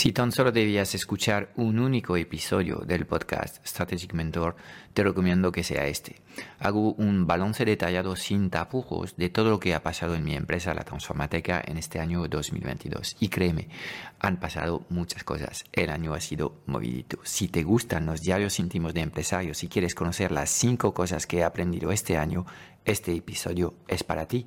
Si tan solo debías escuchar un único episodio del podcast Strategic Mentor, te recomiendo que sea este. Hago un balance detallado sin tapujos de todo lo que ha pasado en mi empresa, la Transformateca, en este año 2022. Y créeme, han pasado muchas cosas. El año ha sido movidito. Si te gustan los diarios íntimos de empresarios y quieres conocer las cinco cosas que he aprendido este año, este episodio es para ti.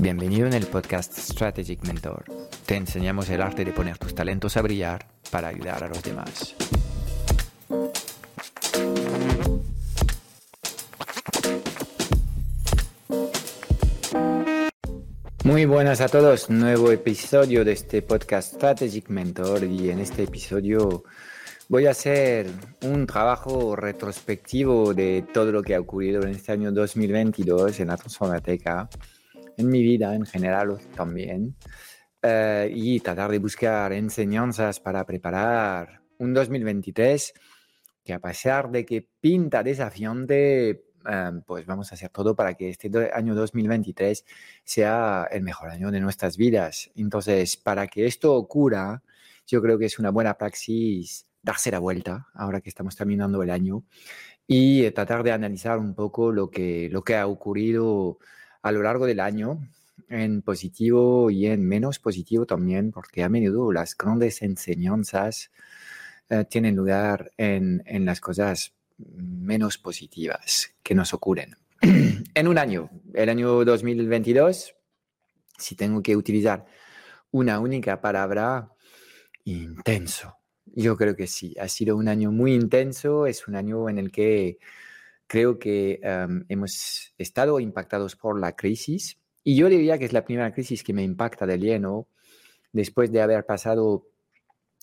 Bienvenido en el podcast Strategic Mentor. Te enseñamos el arte de poner tus talentos a brillar para ayudar a los demás. Muy buenas a todos, nuevo episodio de este podcast Strategic Mentor y en este episodio voy a hacer un trabajo retrospectivo de todo lo que ha ocurrido en este año 2022 en la Transformateca en mi vida en general también, eh, y tratar de buscar enseñanzas para preparar un 2023 que a pesar de que pinta desafiante, eh, pues vamos a hacer todo para que este año 2023 sea el mejor año de nuestras vidas. Entonces, para que esto ocurra, yo creo que es una buena praxis darse la vuelta ahora que estamos terminando el año y eh, tratar de analizar un poco lo que, lo que ha ocurrido a lo largo del año, en positivo y en menos positivo también, porque a menudo las grandes enseñanzas eh, tienen lugar en, en, las cosas menos positivas que nos ocurren. en un año, el año 2022, si tengo que utilizar una única palabra, intenso. Yo creo que sí, ha sido un año muy intenso, es un año en el que creo que hemos estado impactados por la crisis y yo diría que es la primera crisis que me impacta de lleno después de haber pasado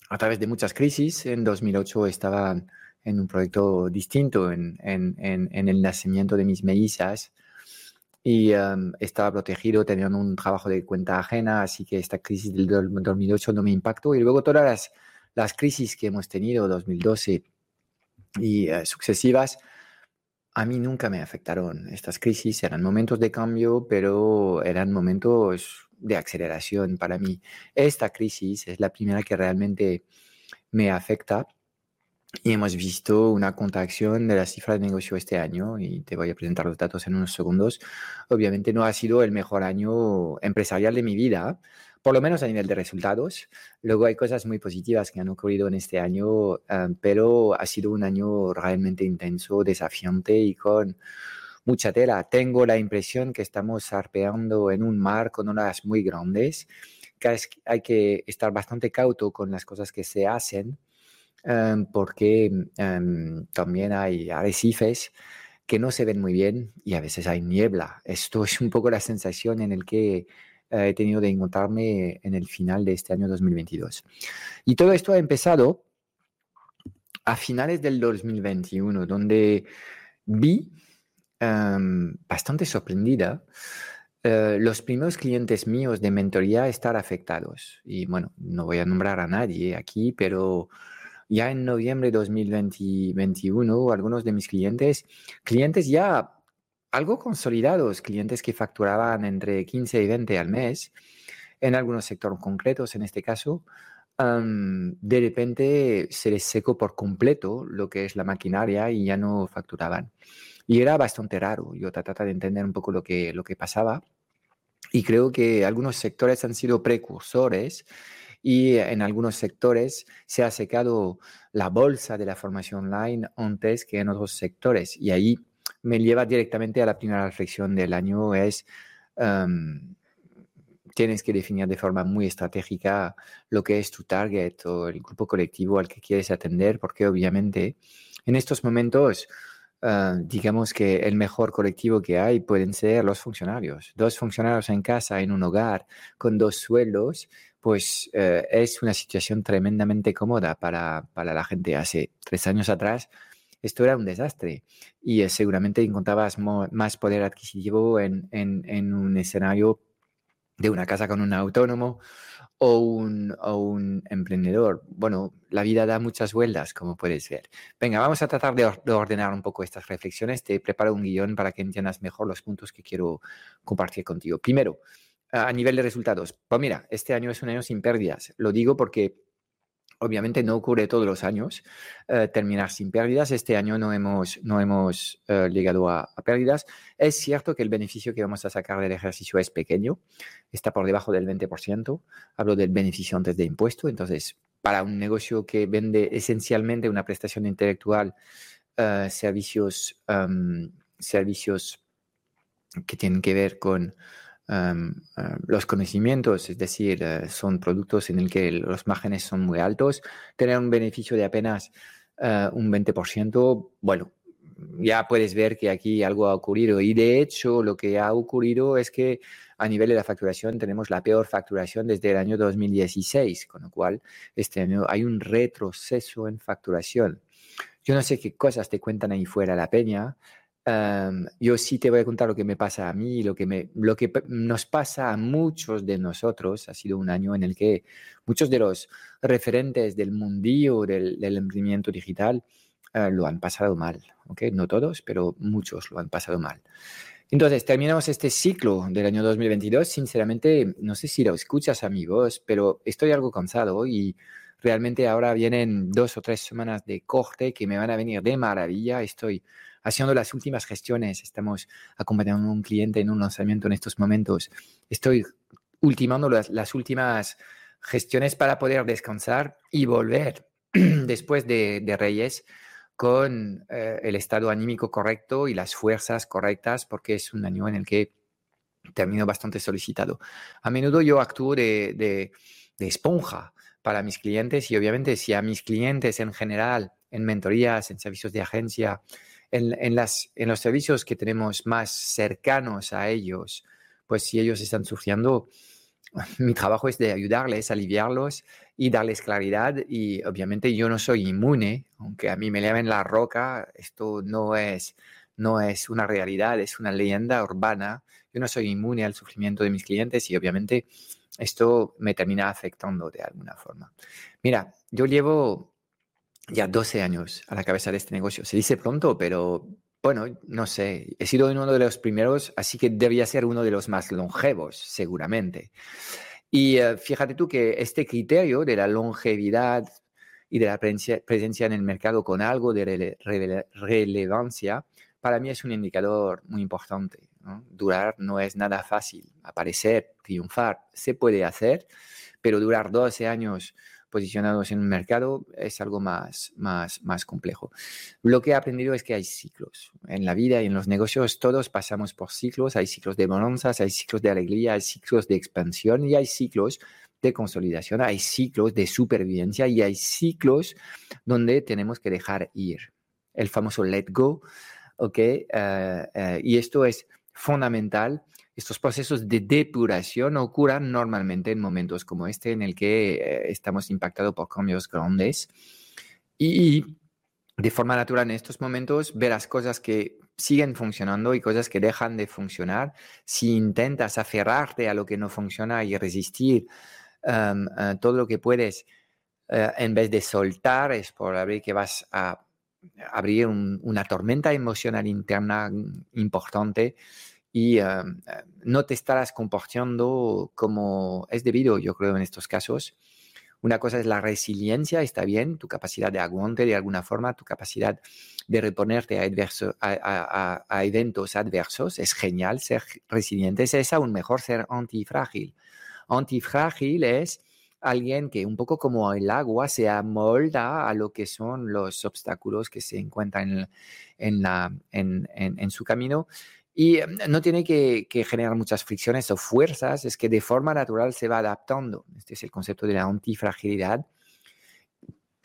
a través de muchas crisis. En 2008 estaba en un proyecto distinto en, en, en, el nacimiento de mis mellizas y estaba protegido teniendo un trabajo de cuenta ajena, así que esta crisis del 2008 no me impactó y luego todas las, las crisis que hemos tenido, 2012 y eh, sucesivas, a mí nunca me afectaron estas crisis, eran momentos de cambio, pero eran momentos de aceleración para mí. Esta crisis es la primera que realmente me afecta y hemos visto una contracción de la cifra de negocio este año y te voy a presentar los datos en unos segundos. Obviamente no ha sido el mejor año empresarial de mi vida, por lo menos a nivel de resultados. Luego hay cosas muy positivas que han ocurrido en este año, eh, pero ha sido un año realmente intenso, desafiante y con mucha tela. Tengo la impresión que estamos arpeando en un mar con olas muy grandes, que hay que estar bastante cauto con las cosas que se hacen, eh, porque eh, también hay arrecifes que no se ven muy bien y a veces hay niebla. Esto es un poco la sensación en el que he tenido de encontrarme en el final de este año 2022. Y todo esto ha empezado a finales del 2021, donde vi em, bastante sorprendida eh, los primeros clientes míos de mentoría estar afectados. Y bueno, no voy a nombrar a nadie aquí, pero ya en noviembre de 2021, algunos de mis clientes, clientes ya algo consolidados, clientes que facturaban entre 15 y 20 al mes, en algunos sectores concretos en este caso, de repente se les secó por completo lo que es la maquinaria y ya no facturaban. Y era bastante raro. Yo trataba de entender un poco lo que, lo que pasaba. Y creo que algunos sectores han sido precursores y en algunos sectores se ha secado la bolsa de la formación online antes que en otros sectores. Y ahí me lleva directamente a la primera reflexión del año, es tienes que definir de forma muy estratégica lo que es tu target o el grupo colectivo al que quieres atender, porque obviamente en estos momentos ah, digamos que el mejor colectivo que hay pueden ser los funcionarios. Dos funcionarios en casa, en un hogar, con dos sueldos, pues eh, es una situación tremendamente cómoda para, para, la gente. Hace tres años atrás esto era un desastre y eh, seguramente encontrabas más poder adquisitivo en, en, un escenario de una casa con un autónomo o un, o un, emprendedor. Bueno, la vida da muchas vueltas, como puedes ver. Venga, vamos a tratar de, ordenar un poco estas reflexiones. Te preparo un guion para que entiendas mejor los puntos que quiero compartir contigo. Primero, a nivel de resultados. Pues mira, este año es un año sin pérdidas. Lo digo porque Obviamente no ocurre todos los años eh, terminar sin pérdidas. Este año no hemos, no hemos eh, llegado a, pérdidas. Es cierto que el beneficio que vamos a sacar del ejercicio es pequeño, está por debajo del 20%. Hablo del beneficio antes de impuesto. Entonces, para un negocio que vende esencialmente una prestación intelectual, eh, servicios, em, servicios que tienen que ver con los conocimientos, es decir, eh, son productos en el que los márgenes son muy altos, tener un beneficio de apenas uh, un 20%, bueno, ya puedes ver que aquí algo ha ocurrido. Y de hecho, lo que ha ocurrido es que a nivel de la facturación tenemos la peor facturación desde el año 2016, con lo cual este año hay un retroceso en facturación. Yo no sé qué cosas te cuentan ahí fuera la peña, yo sí te voy a contar lo que me pasa a mí, lo que, lo que nos pasa a muchos de nosotros. Ha sido un año en el que muchos de los referentes del mundillo del, del emprendimiento digital eh, lo han pasado mal. ¿okay? No todos, pero muchos lo han pasado mal. Entonces, terminamos este ciclo del año 2022. Sinceramente, no sé si lo escuchas, amigos, pero estoy algo cansado y realmente ahora vienen dos o tres semanas de corte que me van a venir de maravilla. Estoy haciendo las últimas gestiones, estamos acompañando a un cliente en un lanzamiento en estos momentos. Estoy ultimando las, últimas gestiones para poder descansar y volver después de, Reyes con eh, el estado anímico correcto y las fuerzas correctas, porque es un año en el que termino bastante solicitado. A menudo yo actúo de, de, de esponja para mis clientes y obviamente si a mis clientes en general, en mentorías, en servicios de agencia, en, las, en los servicios que tenemos más cercanos a ellos, pues si ellos están sufriendo, mi trabajo es de ayudarles, aliviarlos y darles claridad. Y obviamente yo no soy inmune, aunque a mí me llamen la roca, esto no es, no es una realidad, es una leyenda urbana. Yo no soy inmune al sufrimiento de mis clientes y obviamente esto me termina afectando de alguna forma. Mira, yo llevo ya 12 años a la cabeza de este negocio. Se dice pronto, pero bueno, no sé. He sido uno de los primeros, así que debía ser uno de los más longevos, seguramente. Y eh, fíjate tú que este criterio de la longevidad y de la presencia, en el mercado con algo de relevancia, para mí es un indicador muy importante. Durar no es nada fácil. Aparecer, triunfar, se puede hacer, pero durar 12 años posicionados en un mercado es algo más, más, más complejo. Lo que he aprendido es que hay ciclos. En la vida y en los negocios todos pasamos por ciclos. Hay ciclos de bonanzas, hay ciclos de alegría, hay ciclos de expansión y hay ciclos de consolidación, hay ciclos de supervivencia y hay ciclos donde tenemos que dejar ir. El famoso let go, ¿ok? Eh, eh, y esto es fundamental estos procesos de depuración ocurran normalmente en momentos como este en el que eh, estamos impactados por cambios grandes y de forma natural en estos momentos verás cosas que siguen funcionando y cosas que dejan de funcionar. Si intentas aferrarte a lo que no funciona y resistir em, todo lo que puedes eh, en vez de soltar, es probable que vas a abrir una tormenta emocional interna importante y eh, no te estarás comportando como es debido, yo creo, en estos casos. Una cosa es la resiliencia, está bien, tu capacidad de aguante de alguna forma, tu capacidad de reponerte a, eventos adversos, es genial ser resiliente, es aún mejor ser antifrágil. Antifrágil es alguien que un poco como el agua se amolda a lo que son los obstáculos que se encuentran en, en su camino y em, no tiene que, generar muchas fricciones o fuerzas, es que de forma natural se va adaptando. Este es el concepto de la antifragilidad.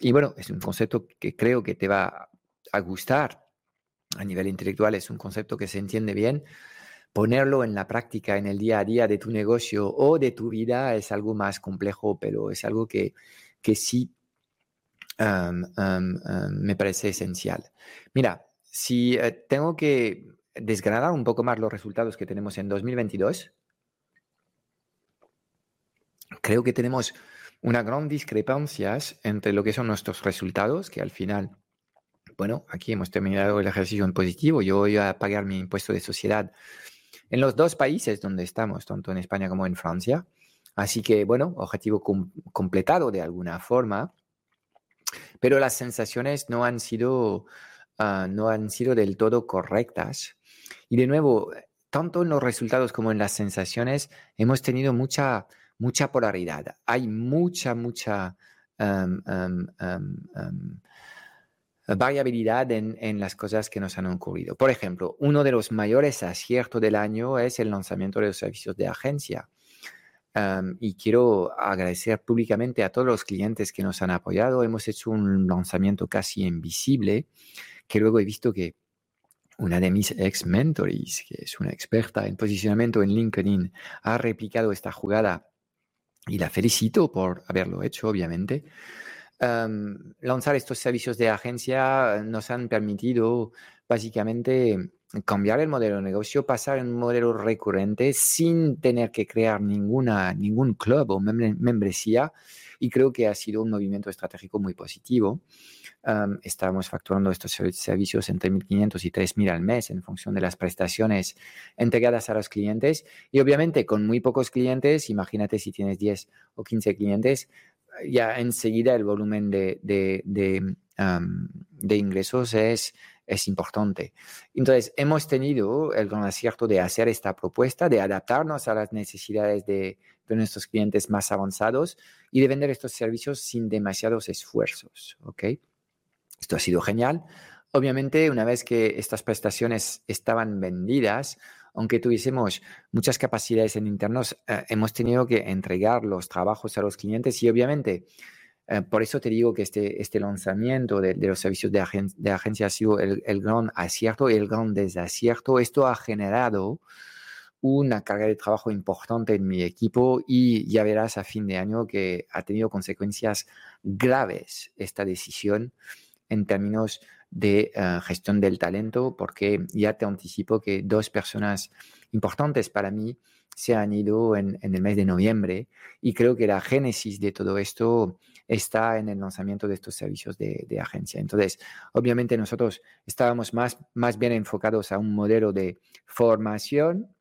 Y bueno, es un concepto que creo que te va a gustar. a nivel intelectual es un concepto que se entiende bien, ponerlo en la práctica, en el día a día de tu negocio o de tu vida es algo más complejo, pero es algo que, que sí me parece esencial. Mira, si eh, tengo que desgranar un poco más los resultados que tenemos en 2022, creo que tenemos una gran discrepancia entre lo que son nuestros resultados, que al final, bueno, aquí hemos terminado el ejercicio en positivo, yo voy a pagar mi impuesto de sociedad en los dos países donde estamos, tanto en España como en Francia. Así que, bueno, objetivo completado de alguna forma, pero las sensaciones no han sido, ah, no han sido del todo correctas. Y de nuevo, tanto en los resultados como en las sensaciones, hemos tenido mucha, mucha polaridad. Hay mucha, mucha variabilidad en, las cosas que nos han ocurrido. Por ejemplo, uno de los mayores aciertos del año es el lanzamiento de los servicios de agencia. y quiero agradecer públicamente a todos los clientes que nos han apoyado. Hemos hecho un lanzamiento casi invisible, que luego he visto que una de mis ex mentores, que es una experta en posicionamiento en LinkedIn, ha replicado esta jugada y la felicito por haberlo hecho, obviamente. Lanzar estos servicios de agencia nos han permitido básicamente cambiar el modelo de negocio, pasar a un modelo recurrente sin tener que crear ninguna, ningún club o membresía y creo que ha sido un movimiento estratégico muy positivo. estamos facturando estos servicios entre 1.500 y 3.000 al mes en función de las prestaciones entregadas a los clientes y obviamente con muy pocos clientes, imagínate si tienes 10 o 15 clientes, ya enseguida el volumen de, de, ingresos es, es importante. Entonces, hemos tenido el gran acierto de hacer esta propuesta, de adaptarnos a las necesidades de, de, nuestros clientes más avanzados y de vender estos servicios sin demasiados esfuerzos. ¿ok? Esto ha sido genial. Obviamente, una vez que estas prestaciones estaban vendidas, aunque tuviésemos muchas capacidades en internos, eh, hemos tenido que entregar los trabajos a los clientes y obviamente eh, por eso te digo que este, este lanzamiento de, los servicios de, de, agencia ha sido el, gran acierto y el gran desacierto. Esto ha generado una carga de trabajo importante en mi equipo y ya verás a fin de año que ha tenido consecuencias graves esta decisión en términos de eh, gestión del talento, porque ya te anticipo que dos personas importantes para mí se han ido en, el mes de noviembre y creo que la génesis de todo esto está en el lanzamiento de estos servicios de, de, agencia. Entonces, obviamente nosotros estábamos más, más bien enfocados a un modelo de formación,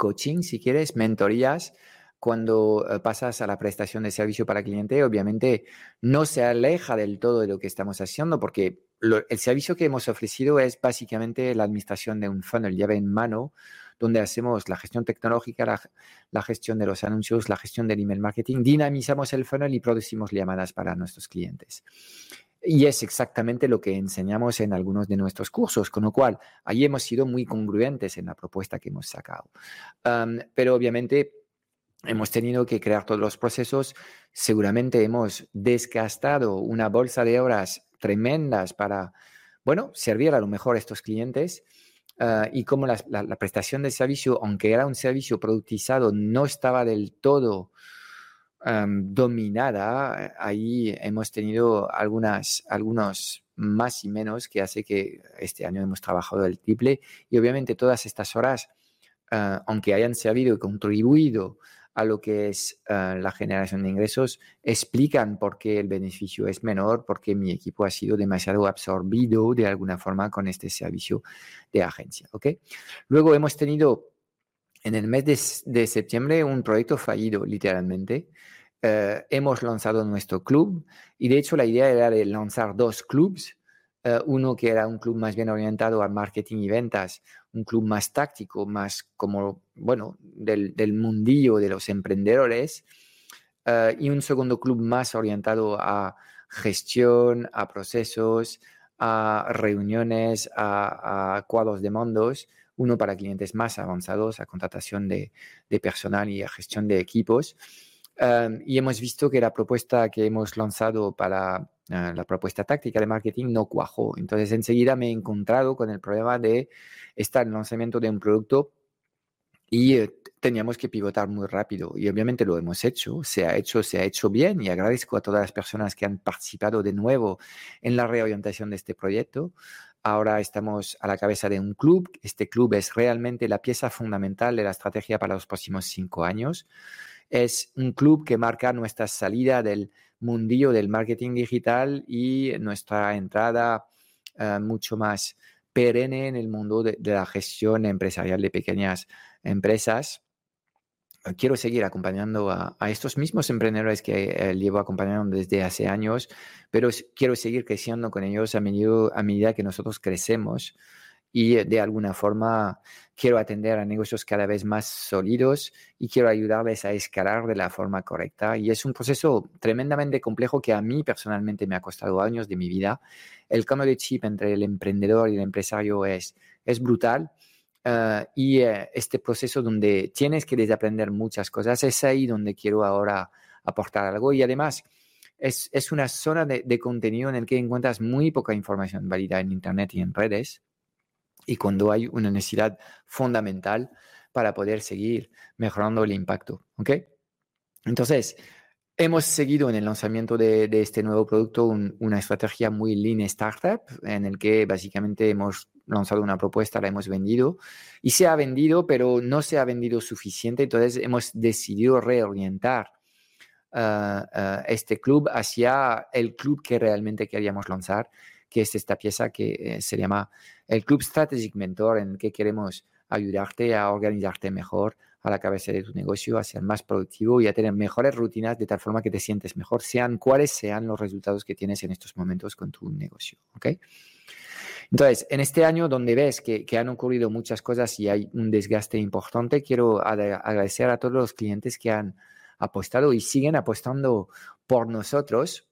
coaching, si quieres, mentorías, cuando eh, pasas a la prestación de servicio para cliente, obviamente no se aleja del todo de lo que estamos haciendo porque el servicio que hemos ofrecido es básicamente la administración de un funnel llave en mano, donde hacemos la gestión tecnológica, la, gestión de los anuncios, la gestión del email marketing, dinamizamos el funnel y producimos llamadas para nuestros clientes. Y es exactamente lo que enseñamos en algunos de nuestros cursos, con lo cual ahí hemos sido muy congruentes en la propuesta que hemos sacado. pero obviamente hemos tenido que crear todos los procesos. Seguramente hemos desgastado una bolsa de horas tremendas para, bueno, servir a lo mejor a estos clientes. Ah, y como la, prestación del servicio, aunque era un servicio productizado, no estaba del todo dominada, ahí hemos tenido algunas, algunos más y menos que hace que este año hemos trabajado el triple y obviamente todas estas horas, ah, aunque hayan servido y contribuido a lo que es ah, la generación de ingresos explican por qué el beneficio es menor, porque mi equipo ha sido demasiado absorbido de alguna forma con este servicio de agencia. ¿okay? Luego hemos tenido en el mes de, septiembre un proyecto fallido, literalmente. Eh, hemos lanzado nuestro club y de hecho la idea era de lanzar dos clubs eh, uno que era un club más bien orientado al marketing y ventas, un club más táctico, más como, bueno, del, del mundillo de los emprendedores, eh, y un segundo club más orientado a gestión, a procesos, a reuniones, a, cuadros de mandos, uno para clientes más avanzados, a contratación de, personal y a gestión de equipos. Eh, y hemos visto que la propuesta que hemos lanzado para Ah, la propuesta táctica de marketing no cuajó. Entonces enseguida me he encontrado con el problema de estar en lanzamiento de un producto y eh, teníamos que pivotar muy rápido. Y obviamente lo hemos hecho, se ha hecho, se ha hecho bien y agradezco a todas las personas que han participado de nuevo en la reorientación de este proyecto. Ahora estamos a la cabeza de un club. Este club es realmente la pieza fundamental de la estrategia para los próximos cinco años. Es un club que marca nuestra salida del mundillo del marketing digital y nuestra entrada eh, mucho más perenne en el mundo de, la gestión empresarial de pequeñas empresas. Quiero seguir acompañando a, estos mismos emprendedores que eh, llevo acompañando desde hace años, pero quiero seguir creciendo con ellos a, a medida que nosotros crecemos y eh, de alguna forma quiero atender a negocios cada vez más sólidos y quiero ayudarles a escalar de la forma correcta. Y es un proceso tremendamente complejo que a mí personalmente me ha costado años de mi vida. El cambio de chip entre el emprendedor y el empresario es, es brutal. Eh, y eh, este proceso donde tienes que desaprender muchas cosas, es ahí donde quiero ahora aportar algo. Y además, es, es una zona de, de contenido en el que encuentras muy poca información válida en Internet y en redes y cuando hay una necesidad fundamental para poder seguir mejorando el impacto. ¿ok? Entonces, hemos seguido en el lanzamiento de, este nuevo producto una estrategia muy lean startup en el que básicamente hemos lanzado una propuesta, la hemos vendido y se ha vendido, pero no se ha vendido suficiente. Entonces, hemos decidido reorientar ah, ah, este club hacia el club que realmente queríamos lanzar que es esta pieza que eh, se llama el Club Strategic Mentor, en que queremos ayudarte a organizarte mejor a la cabeza de tu negocio, a ser más productivo y a tener mejores rutinas de tal forma que te sientes mejor, sean cuáles sean los resultados que tienes en estos momentos con tu negocio. Entonces, en este año donde ves que, que, han ocurrido muchas cosas y hay un desgaste importante, quiero agradecer a todos los clientes que han apostado y siguen apostando por nosotros.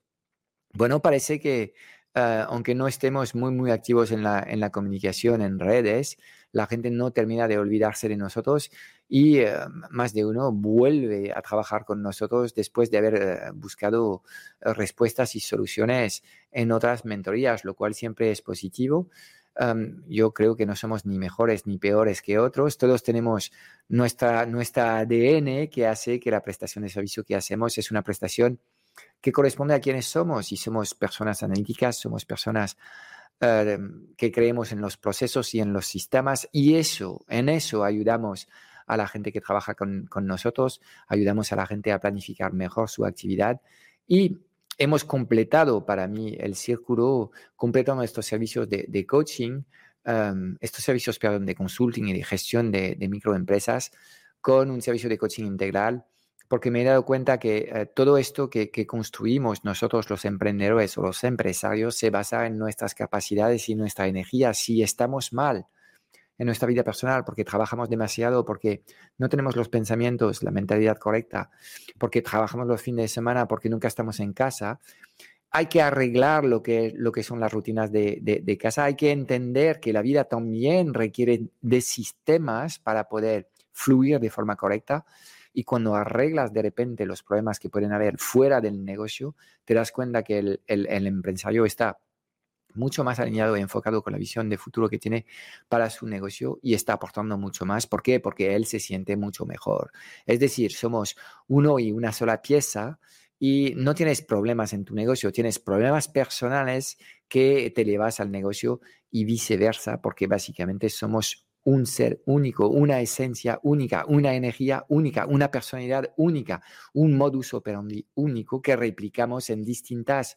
Bueno, parece que Ah, aunque no estemos muy, muy activos en la, en la comunicación en redes, la gente no termina de olvidarse de nosotros y eh, más de uno vuelve a trabajar con nosotros después de haber eh, buscado eh, respuestas y soluciones en otras mentorías, lo cual siempre es positivo. yo creo que no somos ni mejores ni peores que otros. Todos tenemos nuestra, nuestra ADN que hace que la prestación de servicio que hacemos es una prestación que corresponde a quienes somos y somos personas analíticas, somos personas eh, que creemos en los procesos y en los sistemas y eso, en eso ayudamos a la gente que trabaja con, nosotros, ayudamos a la gente a planificar mejor su actividad y hemos completado para mí el círculo, completando estos servicios de, coaching, em, estos servicios perdón, de consulting y de gestión de, de microempresas con un servicio de coaching integral porque me he dado cuenta que eh, todo esto que, construimos nosotros los emprendedores o los empresarios se basa en nuestras capacidades y nuestra energía. Si estamos mal en nuestra vida personal porque trabajamos demasiado, porque no tenemos los pensamientos, la mentalidad correcta, porque trabajamos los fines de semana, porque nunca estamos en casa, hay que arreglar lo que, son las rutinas de casa, hay que entender que la vida también requiere de sistemas para poder fluir de forma correcta y cuando arreglas de repente los problemas que pueden haber fuera del negocio, te das cuenta que el, empresario está mucho más alineado y enfocado con la visión de futuro que tiene para su negocio y está aportando mucho más. ¿Por qué? Porque él se siente mucho mejor. Es decir, somos uno y una sola pieza y no tienes problemas en tu negocio, tienes problemas personales que te llevas al negocio y viceversa, porque básicamente somos un ser único, una esencia única, una energía única, una personalidad única, un modus operandi único que replicamos en distintas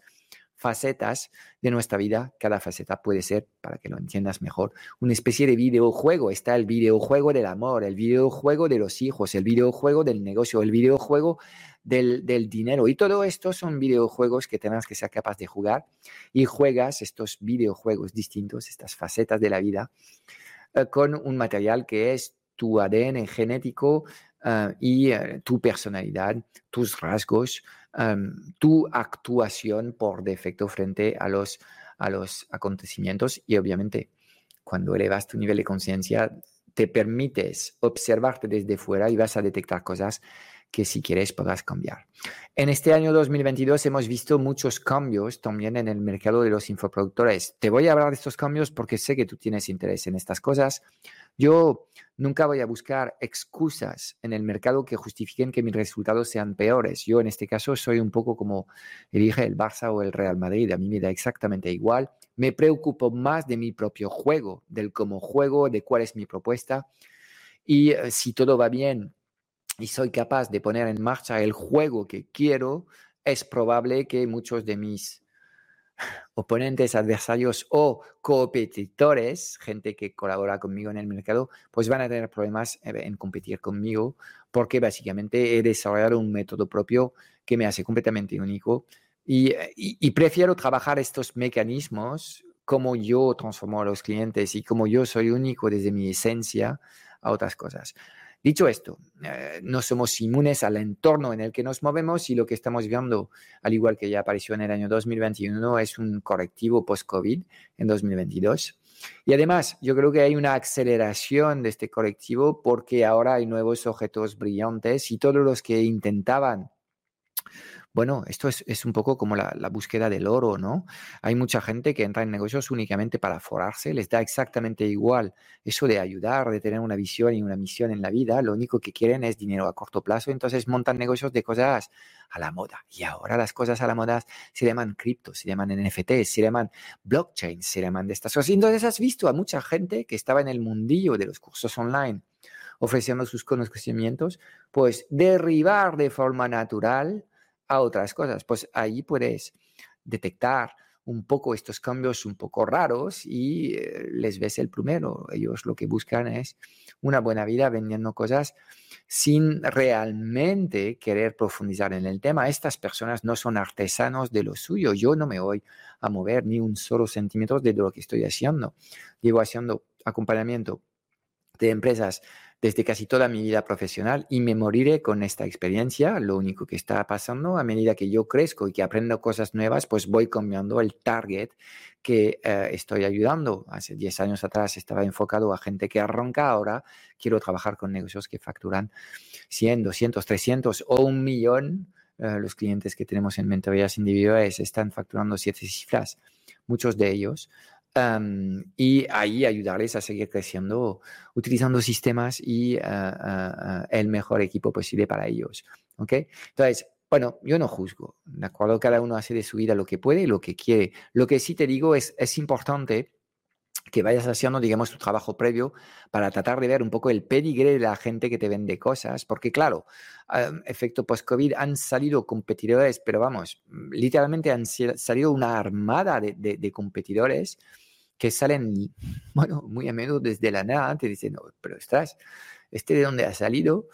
facetas de nuestra vida. Cada faceta puede ser, para que lo entiendas mejor, una especie de videojuego. Está el videojuego del amor, el videojuego de los hijos, el videojuego del negocio, el videojuego del, dinero. Y todo esto son videojuegos que tenemos que ser capaz de jugar y juegas estos videojuegos distintos, estas facetas de la vida eh, con un material que es tu ADN genético eh, y eh, tu personalidad, tus rasgos, em, tu actuación por defecto frente a los, a los acontecimientos. Y obviamente cuando elevas tu nivel de conciencia te permites observarte desde fuera y vas a detectar cosas que si quieres podrás cambiar. En este año 2022 hemos visto muchos cambios también en el mercado de los infoproductores. Te voy a hablar de estos cambios porque sé que tú tienes interés en estas cosas. Yo nunca voy a buscar excusas en el mercado que justifiquen que mis resultados sean peores. Yo en este caso soy un poco como elige el Barça o el Real Madrid. A mí me da exactamente igual. Me preocupo más de mi propio juego, del cómo juego, de cuál es mi propuesta. Y eh, si todo va bien y soy capaz de poner en marcha el juego que quiero, es probable que muchos de mis oponentes, adversarios o competidores, gente que colabora conmigo en el mercado, pues van a tener problemas en competir conmigo porque básicamente he desarrollado un método propio que me hace completamente único y, y prefiero trabajar estos mecanismos como yo transformo a los clientes y como yo soy único desde mi esencia a otras cosas. Dicho esto, eh, no somos inmunes al entorno en el que nos movemos y lo que estamos viendo, al igual que ya apareció en el año 2021, es un correctivo post-COVID en 2022. Y además, yo creo que hay una aceleración de este correctivo porque ahora hay nuevos objetos brillantes y todos los que intentaban bueno, esto es, un poco como la, búsqueda del oro, ¿no? Hay mucha gente que entra en negocios únicamente para forarse, les da exactamente igual eso de ayudar, de tener una visión y una misión en la vida, lo único que quieren es dinero a corto plazo, entonces montan negocios de cosas a la moda. Y ahora las cosas a la moda se llaman cripto, se llaman NFT, se llaman blockchain, se llaman de estas cosas. Entonces has visto a mucha gente que estaba en el mundillo de los cursos online ofreciendo sus conocimientos, pues derribar de forma natural a otras cosas. Pues ahí puedes detectar un poco estos cambios un poco raros y eh, les ves el primero. Ellos lo que buscan es una buena vida vendiendo cosas sin realmente querer profundizar en el tema. Estas personas no son artesanos de lo suyo. Yo no me voy a mover ni un solo centímetro de lo que estoy haciendo. Llevo haciendo acompañamiento de empresas desde casi toda mi vida profesional y me moriré con esta experiencia. Lo único que está pasando a medida que yo crezco y que aprendo cosas nuevas, pues voy cambiando el target que eh, estoy ayudando. Hace 10 años atrás estaba enfocado a gente que arranca, ahora quiero trabajar con negocios que facturan 100, 200, 300 o un millón. Eh, los clientes que tenemos en mentorías individuales están facturando siete cifras, muchos de ellos y ahí ayudarles a seguir creciendo utilizando sistemas y ah, ah, el mejor equipo posible para ellos. ¿ok? Entonces, bueno, yo no juzgo, ¿de acuerdo? Cada uno hace de su vida lo que puede y lo que quiere. Lo que sí te digo es, es importante que vayas haciendo, digamos, tu trabajo previo para tratar de ver un poco el pedigre de la gente que te vende cosas, porque claro, efecto post-COVID han salido competidores, pero vamos, literalmente han salido una armada de, competidores que salen, bueno, muy a menudo desde la nada, te dicen, no, pero estás, ¿este de dónde ha salido?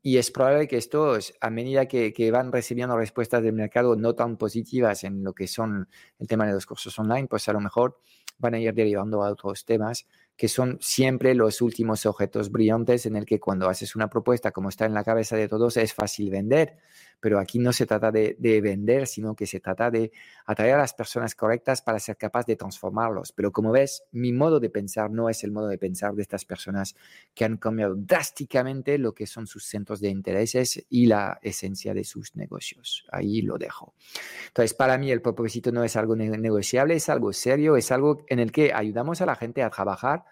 y es probable que estos, a medida que, que, van recibiendo respuestas del mercado no tan positivas en lo que son el tema de los cursos online, pues a lo mejor van a ir derivando a otros temas que son siempre los últimos objetos brillantes en el que cuando haces una propuesta como está en la cabeza de todos es fácil vender, pero aquí no se trata de, vender, sino que se trata de atraer a las personas correctas para ser capaz de transformarlos. Pero como ves, mi modo de pensar no es el modo de pensar de estas personas que han cambiado drásticamente lo que son sus centros de intereses y la esencia de sus negocios. Ahí lo dejo. Entonces, para mí el propósito no es algo negociable, es algo serio, es algo en el que ayudamos a la gente a trabajar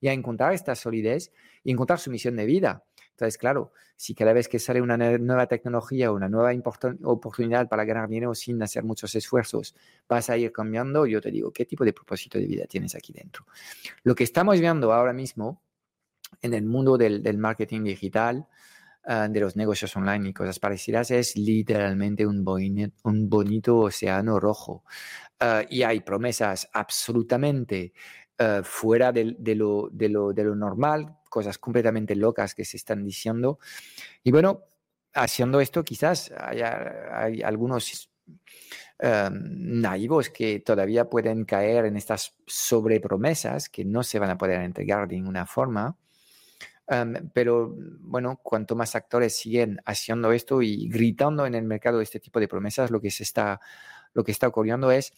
y a encontrar esta solidez y encontrar su misión de vida. Entonces, claro, si cada vez que sale una nueva tecnología o una nueva oportunidad para ganar dinero sin hacer muchos esfuerzos, vas a ir cambiando, yo te digo, ¿qué tipo de propósito de vida tienes aquí dentro? Lo que estamos viendo ahora mismo en el mundo del, marketing digital, ah, de los negocios online y cosas parecidas, es literalmente un, un bonito océano rojo. Ah, y hay promesas absolutamente eh, fuera de, lo, normal, cosas completamente locas que se están diciendo. Y bueno, haciendo esto quizás hay algunos em, naivos que todavía pueden caer en estas sobrepromesas que no se van a poder entregar de ninguna forma. Em, pero bueno, cuanto más actores siguen haciendo esto y gritando en el mercado este tipo de promesas, lo que se está, lo que está ocurriendo es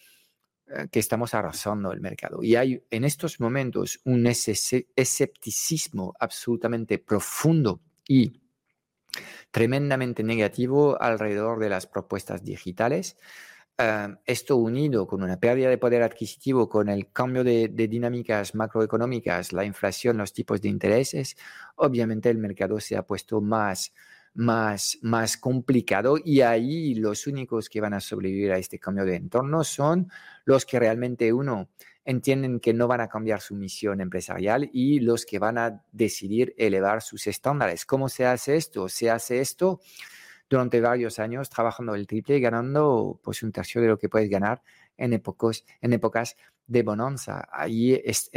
que estamos arrasando el mercado. Y hay en estos momentos un escepticismo absolutamente profundo y tremendamente negativo alrededor de las propuestas digitales. Eh, esto unido con una pérdida de poder adquisitivo, con el cambio de, dinámicas macroeconómicas, la inflación, los tipos de intereses, obviamente el mercado se ha puesto más, más, más complicado y ahí los únicos que van a sobrevivir a este cambio de entorno son los que realmente uno entienden que no van a cambiar su misión empresarial y los que van a decidir elevar sus estándares. ¿Cómo se hace esto? Se hace esto durante varios años trabajando el triple y ganando pues un tercio de lo que puedes ganar en, en épocas de bonanza. Ahí es,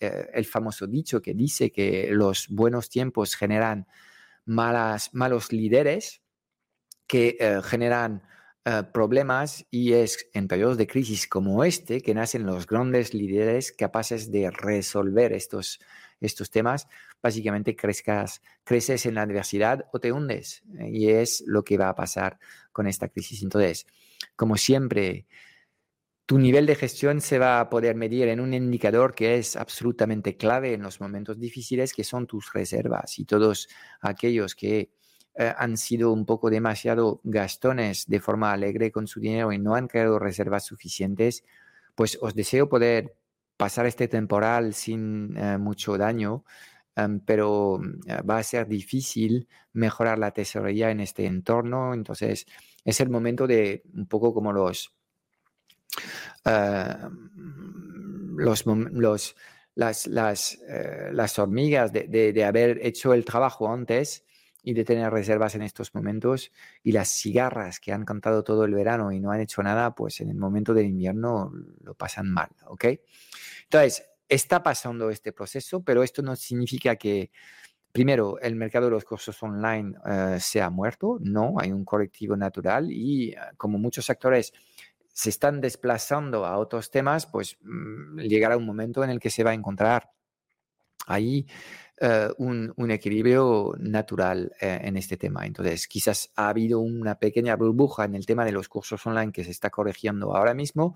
eh, el famoso dicho que dice que los buenos tiempos generan malas, malos líderes que eh, generan eh, problemas y es en periodos de crisis como este que nacen los grandes líderes capaces de resolver estos, estos temas. Básicamente crezcas, creces en la adversidad o te hundes eh, y es lo que va a pasar con esta crisis. Entonces, como siempre, tu nivel de gestión se va a poder medir en un indicador que es absolutamente clave en los momentos difíciles, que son tus reservas y todos aquellos que eh, han sido un poco demasiado gastones de forma alegre con su dinero y no han creado reservas suficientes, pues os deseo poder pasar este temporal sin eh, mucho daño, em, pero eh, va a ser difícil mejorar la tesorería en este entorno. Entonces, es el momento de un poco como los, los, los las, las, las hormigas de, de, haber hecho el trabajo antes y de tener reservas en estos momentos y las cigarras que han cantado todo el verano y no han hecho nada, pues en el momento del invierno lo pasan mal, ¿ok? Entonces, está pasando este proceso, pero esto no significa que, primero, el mercado de los cursos online uh, se ha muerto, no, hay un colectivo natural y uh, como muchos actores se están desplazando a otros temas, pues mmm, llegará un momento en el que se va a encontrar ahí eh, un, un, equilibrio natural eh, en este tema. Entonces, quizás ha habido una pequeña burbuja en el tema de los cursos online que se está corrigiendo ahora mismo,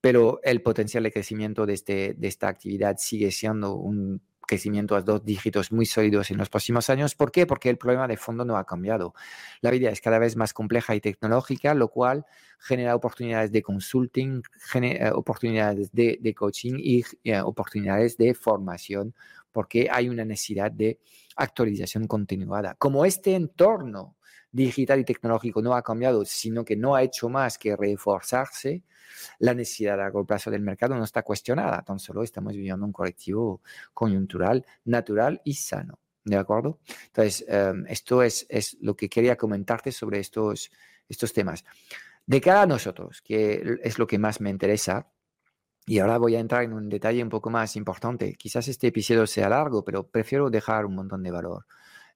pero el potencial de crecimiento de, este, de esta actividad sigue siendo un crecimiento a dos dígitos muy sólidos en los próximos años. ¿Por qué? Porque el problema de fondo no ha cambiado. La vida es cada vez más compleja y tecnológica, lo cual genera oportunidades de consulting, eh, oportunidades de, de coaching y oportunidades de formación porque hay una necesidad de actualización continuada. Como este entorno digital y tecnológico no ha cambiado, sino que no ha hecho más que reforzarse, la necesidad a largo plazo del mercado no está cuestionada, tan solo estamos viviendo un colectivo coyuntural, natural y sano. ¿De acuerdo? Entonces, um, esto es, es, lo que quería comentarte sobre estos, estos temas. De cara a nosotros, que es lo que más me interesa, y ahora voy a entrar en un detalle un poco más importante. Quizás este episodio sea largo, pero prefiero dejar un montón de valor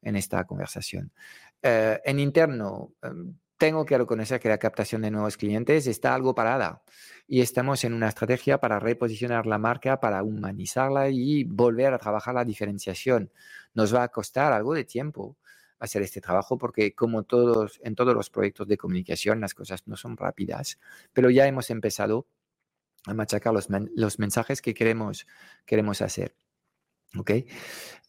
en esta conversación. Eh, en interno, em, tengo que reconocer que la captación de nuevos clientes está algo parada y estamos en una estrategia para reposicionar la marca, para humanizarla y volver a trabajar la diferenciación. Nos va a costar algo de tiempo hacer este trabajo porque como todos en todos los proyectos de comunicación las cosas no son rápidas, pero ya hemos empezado a machacar los, los mensajes que queremos, queremos hacer. ¿Ok?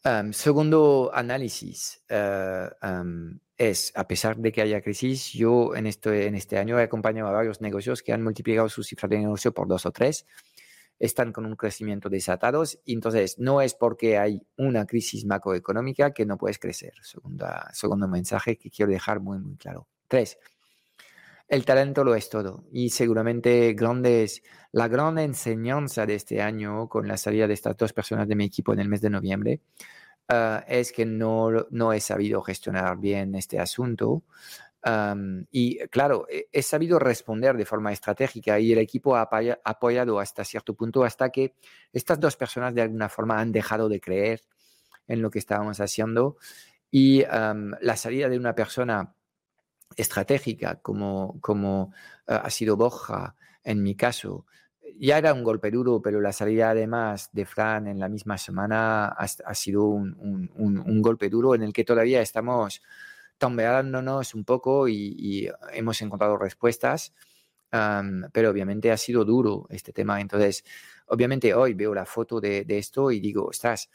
Um, segundo análisis um, es, a pesar de que haya crisis, yo en este, en este año he acompañado a varios negocios que han multiplicado su cifra de negocio por dos o tres, están con un crecimiento desatados, y entonces no es porque hay una crisis macroeconómica que no puedes crecer. Segunda, segundo mensaje que quiero dejar muy, muy claro. Tres, el talento lo es todo. Y seguramente la gran enseñanza de este año con la salida de estas dos personas de mi equipo en el mes de noviembre. Uh, es que no, no, he sabido gestionar bien este asunto. Y claro, he, sabido responder de forma estratégica y el equipo ha apoyado hasta cierto punto hasta que estas dos personas de alguna forma han dejado de creer en lo que estábamos haciendo. Y la salida de una persona estratégica como, como uh, ha sido Boja en mi caso, ya era un golpe duro, pero la salida además de Fran en la misma semana ha, ha sido un, un, un, golpe duro en el que todavía estamos tombeándonos un poco y, y hemos encontrado respuestas. pero obviamente ha sido duro este tema. Entonces, obviamente hoy veo la foto de, esto y digo, ostras,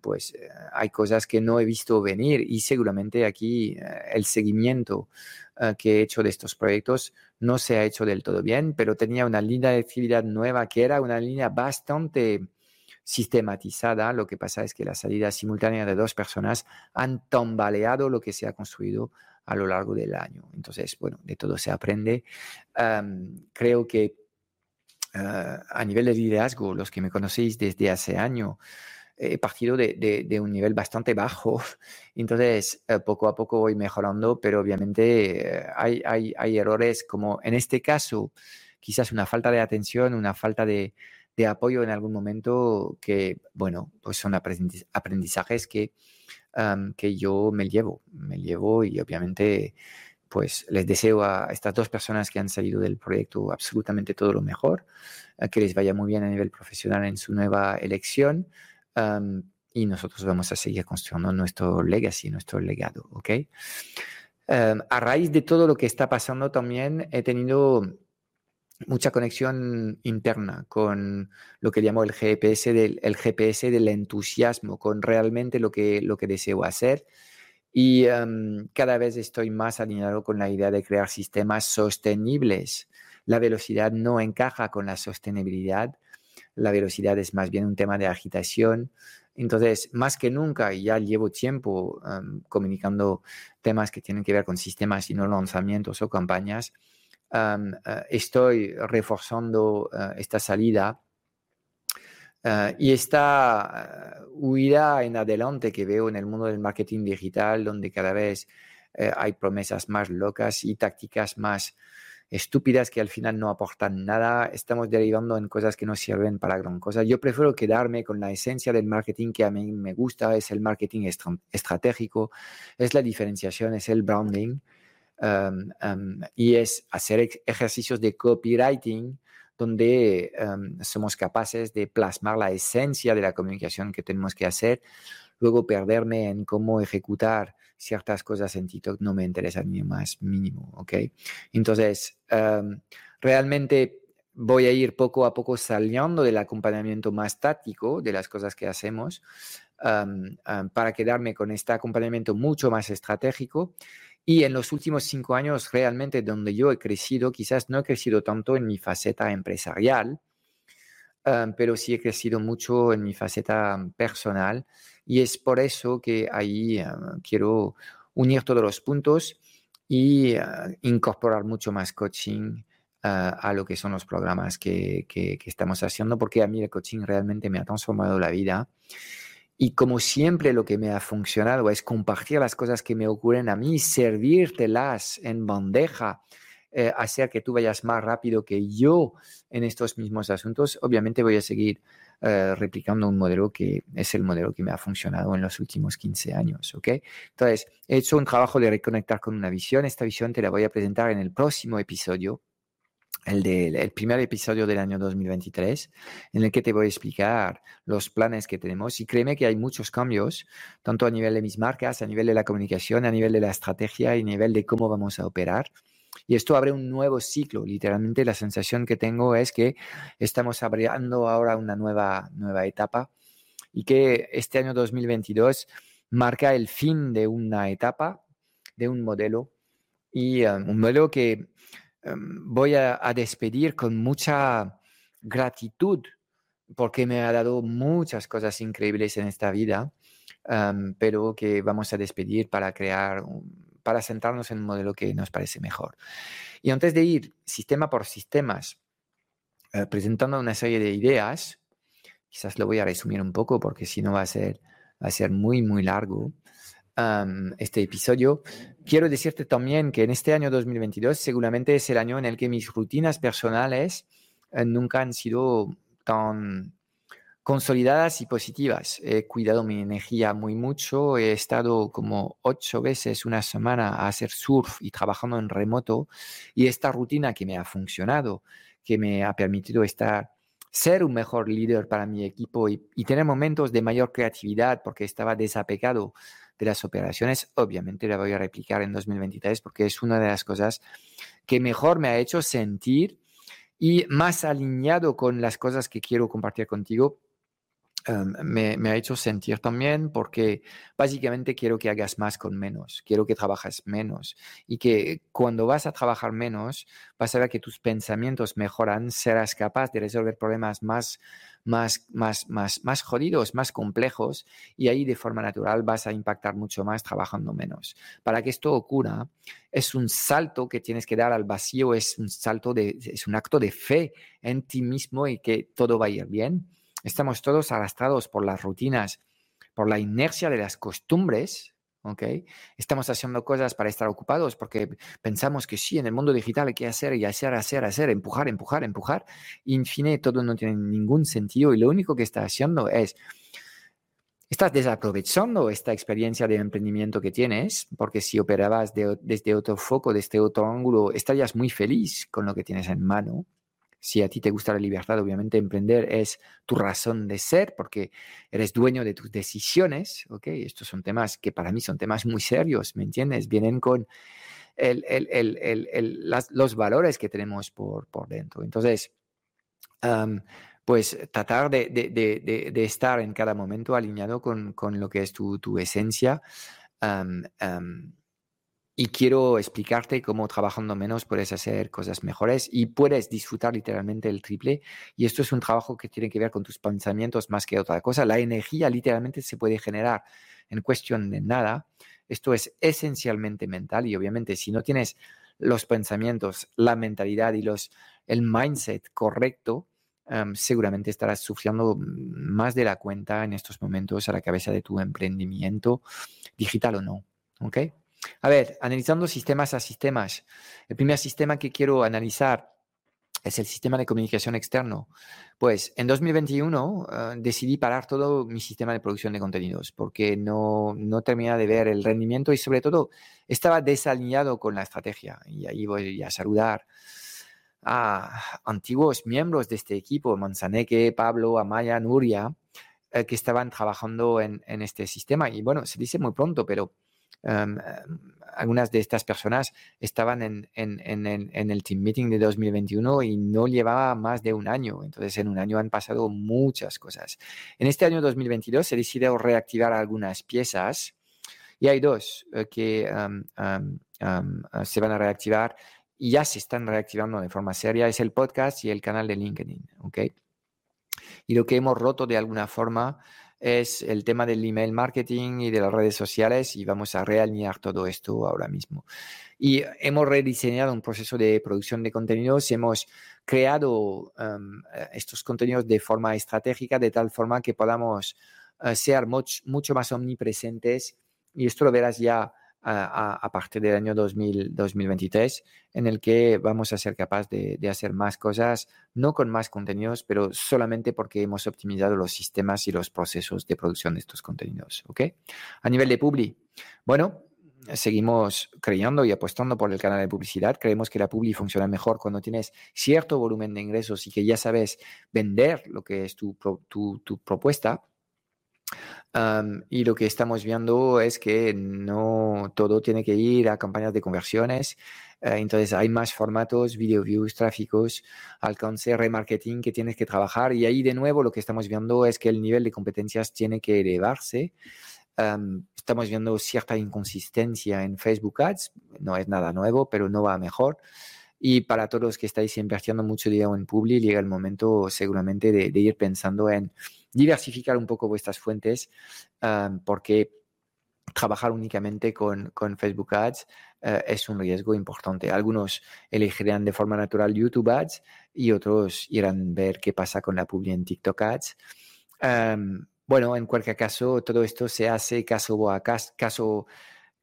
pues eh, hay cosas que no he visto venir y seguramente aquí eh, el seguimiento eh, que he hecho de estos proyectos no se ha hecho del todo bien, pero tenía una línea de actividad nueva que era una línea bastante sistematizada. Lo que pasa es que la salida simultánea de dos personas han tambaleado lo que se ha construido a lo largo del año. Entonces, bueno, de todo se aprende. creo que a nivel de liderazgo, los que me conocéis desde hace año, he partido de, un nivel bastante bajo. Entonces, eh, poco a poco voy mejorando, pero obviamente eh, hay, hay, errores como en este caso, quizás una falta de atención, una falta de, apoyo en algún momento que, bueno, pues son aprendizajes que, que yo me llevo, me llevo y obviamente pues les deseo a estas dos personas que han salido del proyecto absolutamente todo lo mejor, que les vaya muy bien a nivel profesional en su nueva elección y nosotros vamos a seguir construyendo nuestro legacy, nuestro legado, ¿ok? a raíz de todo lo que está pasando también he tenido mucha conexión interna con lo que llamo el GPS del, el GPS del entusiasmo, con realmente lo que, lo que deseo hacer. Y cada vez estoy más alineado con la idea de crear sistemas sostenibles. La velocidad no encaja con la sostenibilidad la velocidad es más bien un tema de agitación. Entonces, más que nunca, y ya llevo tiempo comunicando temas que tienen que ver con sistemas y no lanzamientos o campañas, eh, estoy reforzando eh, esta salida eh, y esta huida en adelante que veo en el mundo del marketing digital, donde cada vez hay promesas más locas y tácticas más estúpidas que al final no aportan nada, estamos derivando en cosas que no sirven para gran cosa. Yo prefiero quedarme con la esencia del marketing que a mí me gusta, es el marketing estratégico, es la diferenciación, es el branding um, um, y es hacer ejercicios de copywriting donde um, somos capaces de plasmar la esencia de la comunicación que tenemos que hacer, luego perderme en cómo ejecutar ciertas cosas en TikTok no me interesan ni más mínimo, ¿ok? Entonces, realmente voy a ir poco a poco saliendo del acompañamiento más táctico de las cosas que hacemos em, em, para quedarme con este acompañamiento mucho más estratégico. Y en los últimos cinco años, realmente donde yo he crecido, quizás no he crecido tanto en mi faceta empresarial, pero sí he crecido mucho en mi faceta personal y es por eso que ahí ah, quiero unir todos los puntos y ah, incorporar mucho más coaching ah, a lo que son los programas que, que, estamos haciendo, porque a mí el coaching realmente me ha transformado la vida. Y como siempre lo que me ha funcionado es compartir las cosas que me ocurren a mí, servírtelas en bandeja, eh, hacer que tú vayas más rápido que yo en estos mismos asuntos. Obviamente voy a seguir eh, replicando un modelo que es el modelo que me ha funcionado en los últimos 15 años, ¿ok? Entonces, he hecho un trabajo de reconectar con una visión. Esta visión te la voy a presentar en el próximo episodio, el, del primer episodio del año 2023, en el que te voy a explicar los planes que tenemos. Y créeme que hay muchos cambios, tanto a nivel de mis marcas, a nivel de la comunicación, a nivel de la estrategia y a nivel de cómo vamos a operar. Y esto abre un nuevo ciclo. Literalmente la sensación que tengo es que estamos abriendo ahora una nueva, nueva etapa y que este año 2022 marca el fin de una etapa, de un modelo y um, un modelo que um, voy a, despedir con mucha gratitud porque me ha dado muchas cosas increíbles en esta vida, um, pero que vamos a despedir para crear un, para sentarnos en un modelo que nos parece mejor. Y antes de ir sistema por sistemas, eh, presentando una serie de ideas, quizás lo voy a resumir un poco porque si no va a ser, va a ser muy, muy largo este episodio. Quiero decirte también que en este año 2022 seguramente es el año en el que mis rutinas personales eh, nunca han sido tan consolidadas y positivas. He cuidado mi energía muy mucho, he estado como ocho veces una semana a hacer surf y trabajando en remoto y esta rutina que me ha funcionado, que me ha permitido estar ser un mejor líder para mi equipo y, y tener momentos de mayor creatividad porque estaba desapegado de las operaciones, obviamente la voy a replicar en 2023 porque es una de las cosas que mejor me ha hecho sentir y más alineado con las cosas que quiero compartir contigo Em, me, ha hecho sentir también porque básicamente quiero que hagas más con menos, quiero que trabajes menos y que cuando vas a trabajar menos vas a ver que tus pensamientos mejoran, serás capaz de resolver problemas más, más, más, más, más jodidos, más complejos y ahí de forma natural vas a impactar mucho más trabajando menos. Para que esto ocurra, es un salto que tienes que dar al vacío, es un salto de, es un acto de fe en ti mismo y que todo va a ir bien Estamos todos arrastrados por las rutinas, por la inercia de las costumbres, ¿ok? Estamos haciendo cosas para estar ocupados porque pensamos que sí, en el mundo digital hay que hacer y hacer, hacer, hacer, empujar, empujar, empujar. Fin, todo no tiene ningún sentido y lo único que está haciendo es, estás desaprovechando esta experiencia de emprendimiento que tienes, porque si operabas desde otro foco, desde otro ángulo, estarías muy feliz con lo que tienes en mano si a ti te gusta la libertad, obviamente emprender es tu razón de ser porque eres dueño de tus decisiones, ¿ok? Estos son temas que para mí son temas muy serios, ¿me entiendes? Vienen con los valores que tenemos por, por dentro. Entonces, pues tratar de, estar en cada momento alineado con, lo que es tu, esencia. Y quiero explicarte cómo trabajando menos puedes hacer cosas mejores y puedes disfrutar literalmente el triple. Y esto es un trabajo que tiene que ver con tus pensamientos más que otra cosa. La energía literalmente se puede generar en cuestión de nada. Esto es esencialmente mental y obviamente si no tienes los pensamientos, la mentalidad y los, el mindset correcto, em, seguramente estarás sufriendo más de la cuenta en estos momentos a la cabeza de tu emprendimiento, digital o no. ¿Ok? A ver, analizando sistemas a sistemas. El primer sistema que quiero analizar es el sistema de comunicación externo. Pues en 2021 eh, decidí parar todo mi sistema de producción de contenidos porque no, no terminaba de ver el rendimiento y sobre todo estaba desalineado con la estrategia. Y ahí voy a saludar a antiguos miembros de este equipo, Manzaneque, Pablo, Amaya, Nuria, eh, que estaban trabajando en, en, este sistema. Y bueno, se dice muy pronto, pero Em, algunas de estas personas estaban en, el team meeting de 2021 y no llevaba más de un año. Entonces, en un año han pasado muchas cosas. En este año 2022 se decidió reactivar algunas piezas y hay dos eh, que em, eh, se van a reactivar y ya se están reactivando de forma seria. Es el podcast y el canal de LinkedIn. Y lo que hemos roto de alguna forma es el tema del email marketing y de las redes sociales y vamos a realinear todo esto ahora mismo. Y hemos rediseñado un proceso de producción de contenidos, hemos creado em, estos contenidos de forma estratégica, de tal forma que podamos eh, ser mucho más omnipresentes y esto lo verás ya a, partir del año 2023, en el que vamos a ser capaces de, hacer más cosas, no con más contenidos, pero solamente porque hemos optimizado los sistemas y los procesos de producción de estos contenidos. ¿ok? A nivel de Publi, bueno, seguimos creyendo y apostando por el canal de publicidad. Creemos que la Publi funciona mejor cuando tienes cierto volumen de ingresos y que ya sabes vender lo que es tu, tu, tu propuesta y lo que estamos viendo es que no todo tiene que ir a campañas de conversiones. Eh, entonces hay más formatos, video views, tráficos, alcance, remarketing que tienes que trabajar. Y ahí de nuevo lo que estamos viendo es que el nivel de competencias tiene que elevarse. estamos viendo cierta inconsistencia en Facebook Ads. No es nada nuevo, pero no va mejor. Y para todos los que estáis invirtiendo mucho dinero en Publi, llega el momento seguramente de, ir pensando en diversificar un poco vuestras fuentes, porque trabajar únicamente con, Facebook Ads eh, es un riesgo importante. Algunos elegirán de forma natural YouTube Ads y otros irán ver qué pasa con la Publi en TikTok Ads. bueno, en cualquier caso, todo esto se hace caso a caso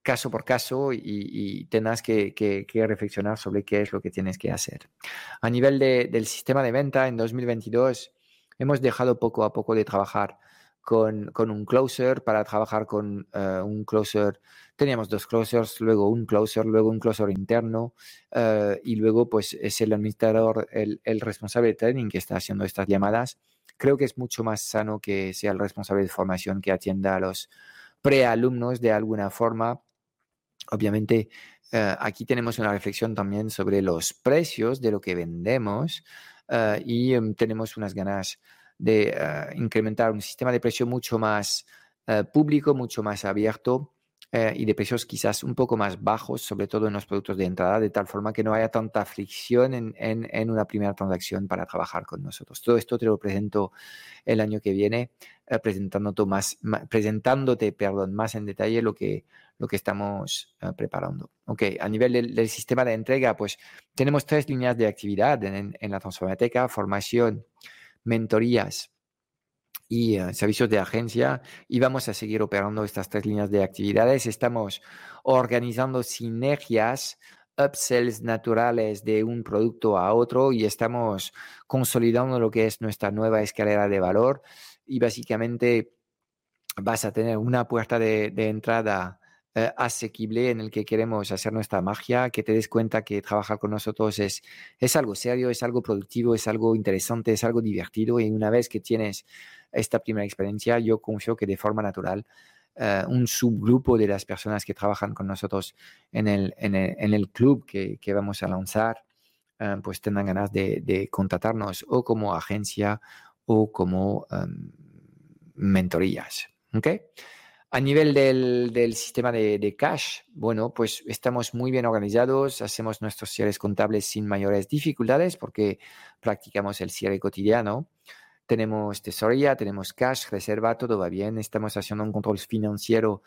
caso por caso y, tendrás que, reflexionar sobre qué es lo que tienes que hacer. A nivel del sistema de venta, en 2022 hemos dejado poco a poco de trabajar con, un closer para trabajar con eh, un closer. Teníamos dos closers, luego un closer, luego un closer interno eh, y luego pues es el administrador, el, el responsable de training que está haciendo estas llamadas. Creo que es mucho más sano que sea el responsable de formación que atienda a los prealumnos de alguna forma Obviamente aquí tenemos una reflexión también sobre los precios de lo que vendemos y em, tenemos unas ganas de incrementar un sistema de precio mucho más público, mucho más abierto eh, y de precios quizás un poco más bajos, sobre todo en los productos de entrada, de tal forma que no haya tanta fricción en, en, una primera transacción para trabajar con nosotros. Todo esto te lo presento el año que viene, eh, presentándote, más, presentándote perdón, más en detalle lo que, lo que estamos eh, preparando. Ok, a nivel del, sistema de entrega, pues tenemos tres líneas de actividad en, en la Transformateca, formación, mentorías y eh, servicios de agencia y vamos a seguir operando estas tres líneas de actividades. Estamos organizando sinergias, upsells naturales de un producto a otro y estamos consolidando lo que es nuestra nueva escalera de valor y básicamente vas a tener una puerta de, entrada eh, asequible en el que queremos hacer nuestra magia, que te des cuenta que trabajar con nosotros es, es algo serio, es algo productivo, es algo interesante, es algo divertido y una vez que tienes esta primera experiencia, yo confío que de forma natural eh, un subgrupo de las personas que trabajan con nosotros en el, en el, club que, que, vamos a lanzar, eh, pues tendrán ganas de, de, contratarnos o como agencia o como em, mentorías. ¿okay? A nivel del, del sistema de, de, cash, bueno, pues estamos muy bien organizados, hacemos nuestros cierres contables sin mayores dificultades porque practicamos el cierre cotidiano. Tenemos tesorería, tenemos cash, reserva, todo va bien. Estamos haciendo un control financiero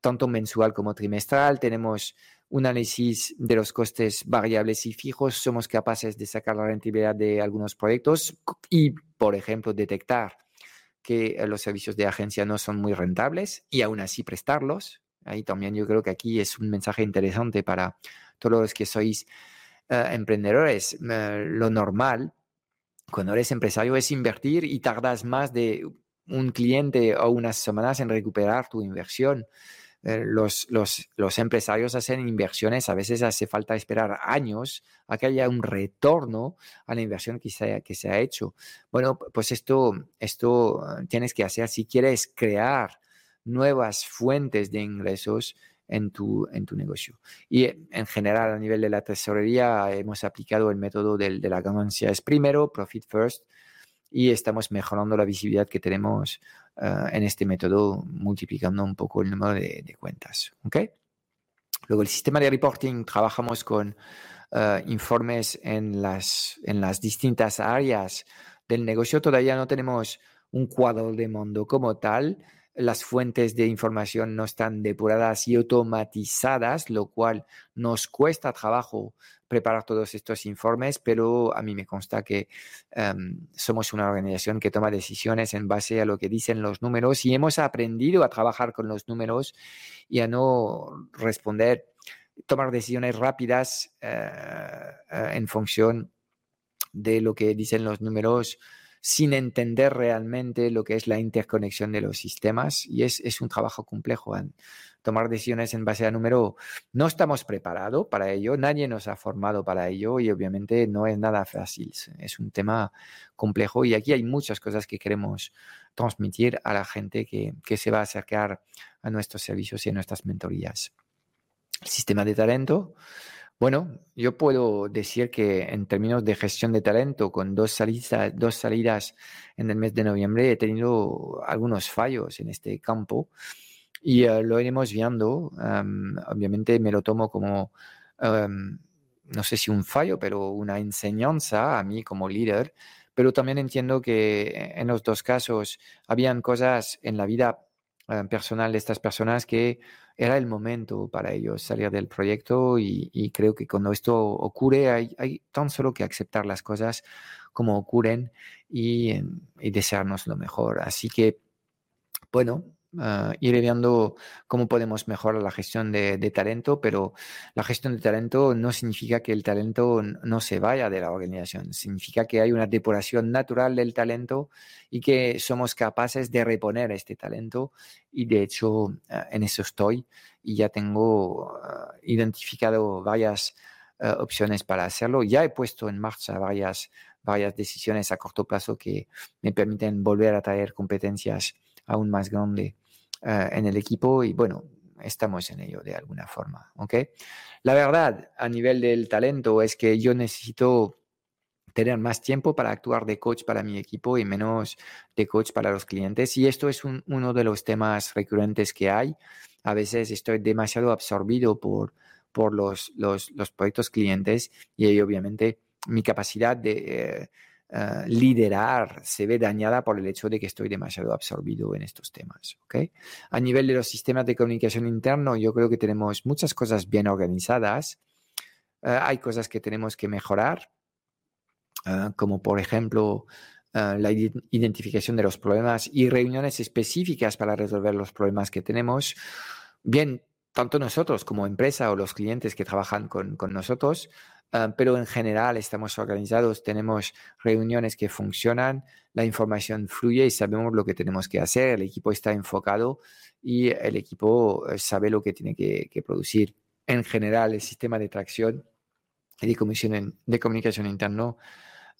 tanto mensual como trimestral. Tenemos un análisis de los costes variables y fijos. Somos capaces de sacar la rentabilidad de algunos proyectos y, por ejemplo, detectar que eh, los servicios de agencia no son muy rentables y aún así prestarlos. Ahí también yo creo que aquí es un mensaje interesante para todos los que sois eh, emprendedores. Eh, lo normal cuando eres empresario es invertir y tardas más de un cliente o unas semanas en recuperar tu inversión. Eh, los, los, los, empresarios hacen inversiones, a veces hace falta esperar años a que haya un retorno a la inversión que se, ha, que se ha hecho. Bueno, pues esto, esto eh, tienes que hacer si quieres crear nuevas fuentes de ingresos en tu, en tu negocio. Y en general, a nivel de la tesorería, hemos aplicado el método de la ganancia es primero, profit first, y estamos mejorando la visibilidad que tenemos eh, en este método, multiplicando un poco el número de, cuentas. ¿okay? Luego, el sistema de reporting, trabajamos con eh, informes en las, en las distintas áreas del negocio. Todavía no tenemos un cuadro de mundo como tal, las fuentes de información no están depuradas y automatizadas, lo cual nos cuesta trabajo preparar todos estos informes, pero a mí me consta que em, somos una organización que toma decisiones en base a lo que dicen los números y hemos aprendido a trabajar con los números y a no responder, tomar decisiones rápidas eh, en función de lo que dicen los números sin entender realmente lo que es la interconexión de los sistemas y es, es un trabajo complejo. Tomar decisiones en base a número, no estamos preparados para ello, nadie nos ha formado para ello y obviamente no es nada fácil, es un tema complejo y aquí hay muchas cosas que queremos transmitir a la gente que, que se va a acercar a nuestros servicios y a nuestras mentorías. Sistema de talento, bueno, yo puedo decir que en términos de gestión de talento, con dos salidas, dos salidas en el mes de noviembre, he tenido algunos fallos en este campo y eh, lo iremos viendo. obviamente me lo tomo como, no sé si un fallo, pero una enseñanza a mí como líder, pero también entiendo que en los dos casos habían cosas en la vida eh, personal de estas personas que era el momento para ellos salir del proyecto y, creo que cuando esto ocurre hay, tan solo que aceptar las cosas como ocurren y, y desearnos lo mejor. Así que, bueno, uh, ir viendo cómo podemos mejorar la gestión de, talento, pero la gestión de talento no significa que el talento no se vaya de la organización, significa que hay una depuración natural del talento y que somos capaces de reponer este talento y de hecho ah, en eso estoy y ya tengo ah, identificado varias opciones para hacerlo. Ya he puesto en marcha varias, varias decisiones a corto plazo que me permiten volver a traer competencias aún más grandes en el equipo y bueno, estamos en ello de alguna forma. ¿ok? La verdad, a nivel del talento, es que yo necesito tener más tiempo para actuar de coach para mi equipo y menos de coach para los clientes. Y esto es uno de los temas recurrentes que hay. A veces estoy demasiado absorbido por, por los, los, proyectos clientes y obviamente mi capacidad de eh, eh, liderar se ve dañada por el hecho de que estoy demasiado absorbido en estos temas. ¿okay? A nivel de los sistemas de comunicación interno, yo creo que tenemos muchas cosas bien organizadas. Eh, hay cosas que tenemos que mejorar, como por ejemplo la identificación de los problemas y reuniones específicas para resolver los problemas que tenemos. Bien, tanto nosotros como empresa o los clientes que trabajan con, con nosotros, ah, pero en general estamos organizados, tenemos reuniones que funcionan, la información fluye y sabemos lo que tenemos que hacer, el equipo está enfocado y el equipo eh, sabe lo que tiene que, producir. En general, el sistema de tracción y de comunicación, de comunicación interno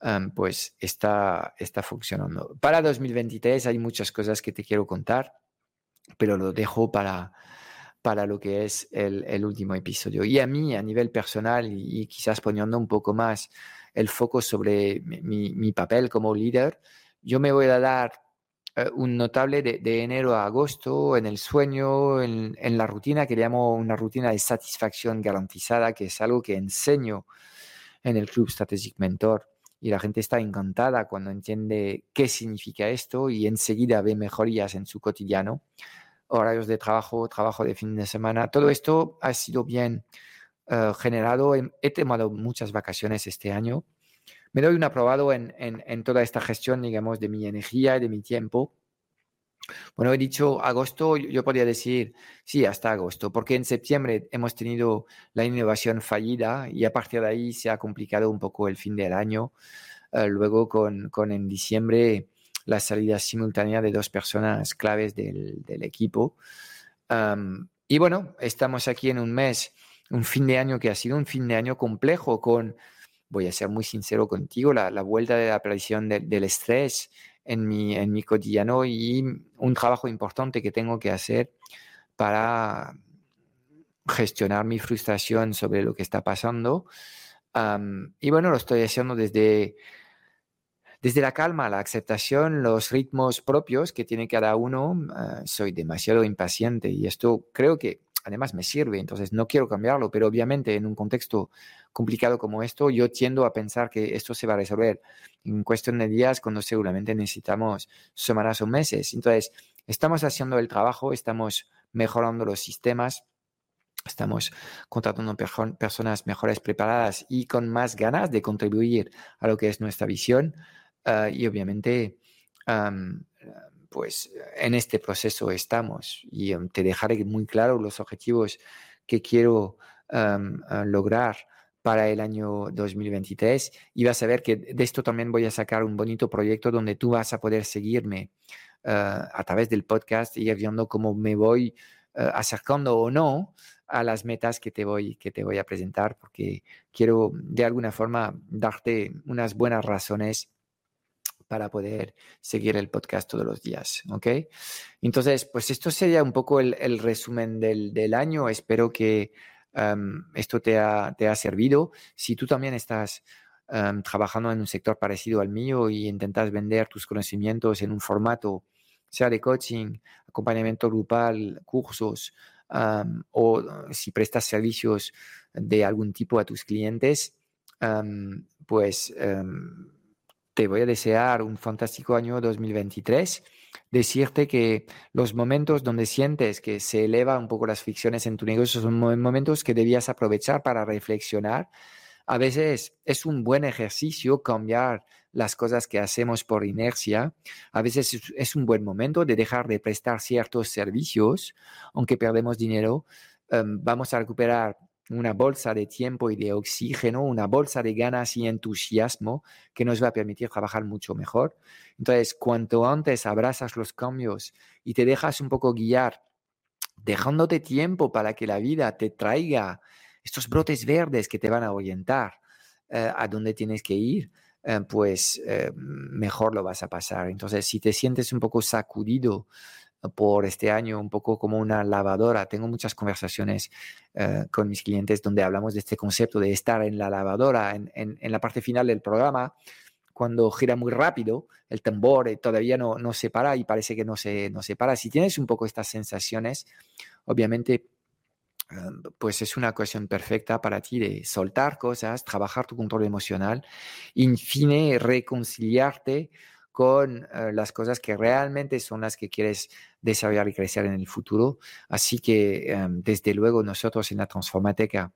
ah, pues está, está funcionando. Para 2023 hay muchas cosas que te quiero contar, pero lo dejo para, para lo que es el, último episodio. Y a mí, a nivel personal, y, quizás poniendo un poco más el foco sobre mi, papel como líder, yo me voy a dar eh, un notable de, enero a agosto en el sueño, en, en, la rutina que llamo una rutina de satisfacción garantizada, que es algo que enseño en el Club Strategic Mentor. Y la gente está encantada cuando entiende qué significa esto y enseguida ve mejorías en su cotidiano horarios de trabajo, trabajo de fin de semana. Todo esto ha sido bien eh, generado. He, tomado muchas vacaciones este año. Me doy un aprobado en, en, toda esta gestión, digamos, de mi energía y de mi tiempo. Bueno, he dicho agosto, yo podría decir sí, hasta agosto, porque en septiembre hemos tenido la innovación fallida y a partir de ahí se ha complicado un poco el fin del año. Eh, luego con, con en diciembre la salida simultánea de dos personas claves del, equipo. y bueno, estamos aquí en un mes, un fin de año que ha sido un fin de año complejo con, voy a ser muy sincero contigo, la, vuelta de la aparición del estrés en mi, en mi cotidiano y un trabajo importante que tengo que hacer para gestionar mi frustración sobre lo que está pasando. y bueno, lo estoy haciendo desde desde la calma, la aceptación, los ritmos propios que tiene cada uno, ah, soy demasiado impaciente y esto creo que además me sirve, entonces no quiero cambiarlo, pero obviamente en un contexto complicado como esto, yo tiendo a pensar que esto se va a resolver en cuestión de días cuando seguramente necesitamos semanas o meses. Entonces, estamos haciendo el trabajo, estamos mejorando los sistemas, estamos contratando personas mejores preparadas y con más ganas de contribuir a lo que es nuestra visión. Ah, y obviamente, pues en este proceso estamos y te dejaré muy claro los objetivos que quiero ah, lograr para el año 2023 y vas a ver que de esto también voy a sacar un bonito proyecto donde tú vas a poder seguirme ah, a través del podcast y ir viendo cómo me voy acercando o no a las metas que te voy que te voy a presentar porque quiero de alguna forma darte unas buenas razones para poder seguir el podcast todos los días, ¿ok? Entonces, pues esto sería un poco el, resumen del, año. Espero que esto te ha, te ha, servido. Si tú también estás trabajando en un sector parecido al mío y intentas vender tus conocimientos en un formato, sea de coaching, acompañamiento grupal, cursos, o si prestas servicios de algún tipo a tus clientes, pues te voy a desear un fantástico año 2023. Decirte que los momentos donde sientes que se eleva un poco las ficciones en tu negocio son momentos que debías aprovechar para reflexionar. A veces es un buen ejercicio cambiar las cosas que hacemos por inercia. A veces es un buen momento de dejar de prestar ciertos servicios, aunque perdemos dinero. Em, vamos a recuperar una bolsa de tiempo y de oxígeno, una bolsa de ganas y entusiasmo que nos va a permitir trabajar mucho mejor. Entonces, cuanto antes abrazas los cambios y te dejas un poco guiar, dejándote tiempo para que la vida te traiga estos brotes verdes que te van a orientar eh, a dónde tienes que ir, eh, pues eh, mejor lo vas a pasar. Entonces, si te sientes un poco sacudido por este año un poco como una lavadora. Tengo muchas conversaciones eh, con mis clientes donde hablamos de este concepto de estar en la lavadora en, en, la parte final del programa. Cuando gira muy rápido, el tambor eh, todavía no, no se para y parece que no se, no se para. Si tienes un poco estas sensaciones, obviamente Em, pues es una ocasión perfecta para ti de soltar cosas, trabajar tu control emocional, en fin, reconciliarte con eh, las cosas que realmente son las que quieres desarrollar y crecer en el futuro. Así que, em, desde luego, nosotros en la Transformateca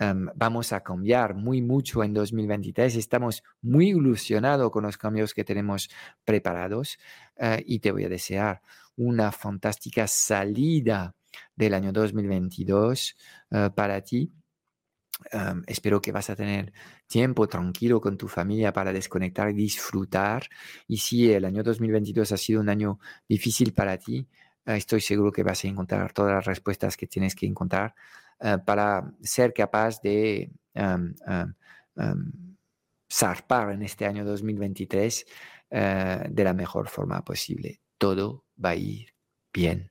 em, vamos a cambiar muy mucho en 2023. Estamos muy ilusionados con los cambios que tenemos preparados eh, y te voy a desear una fantástica salida del año 2022 eh, para ti. Espero que vas a tener tiempo tranquilo con tu familia para desconectar y disfrutar. Y si el año 2022 ha sido un año difícil para ti, eh, estoy seguro que vas a encontrar todas las respuestas que tienes que encontrar eh, para ser capaz de zarpar en este año 2023 de la mejor forma posible. Todo va a ir bien.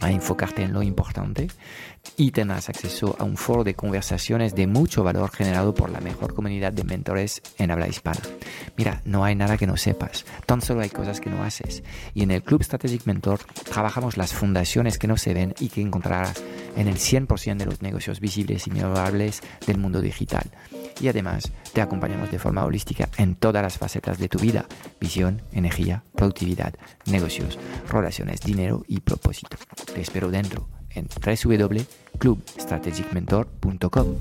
a enfocarte en lo importante y tendrás acceso a un foro de conversaciones de mucho valor generado por la mejor comunidad de mentores en habla hispana. Mira, no hay nada que no sepas, tan solo hay cosas que no haces. Y en el Club Strategic Mentor trabajamos las fundaciones que no se ven y que encontrarás en el 100% de los negocios visibles y memorables del mundo digital. Y además te acompañamos de forma holística en todas las facetas de tu vida, visión, energía, productividad, negocios, relaciones, dinero y propósito. Te espero dentro en www.clubstrategicmentor.com.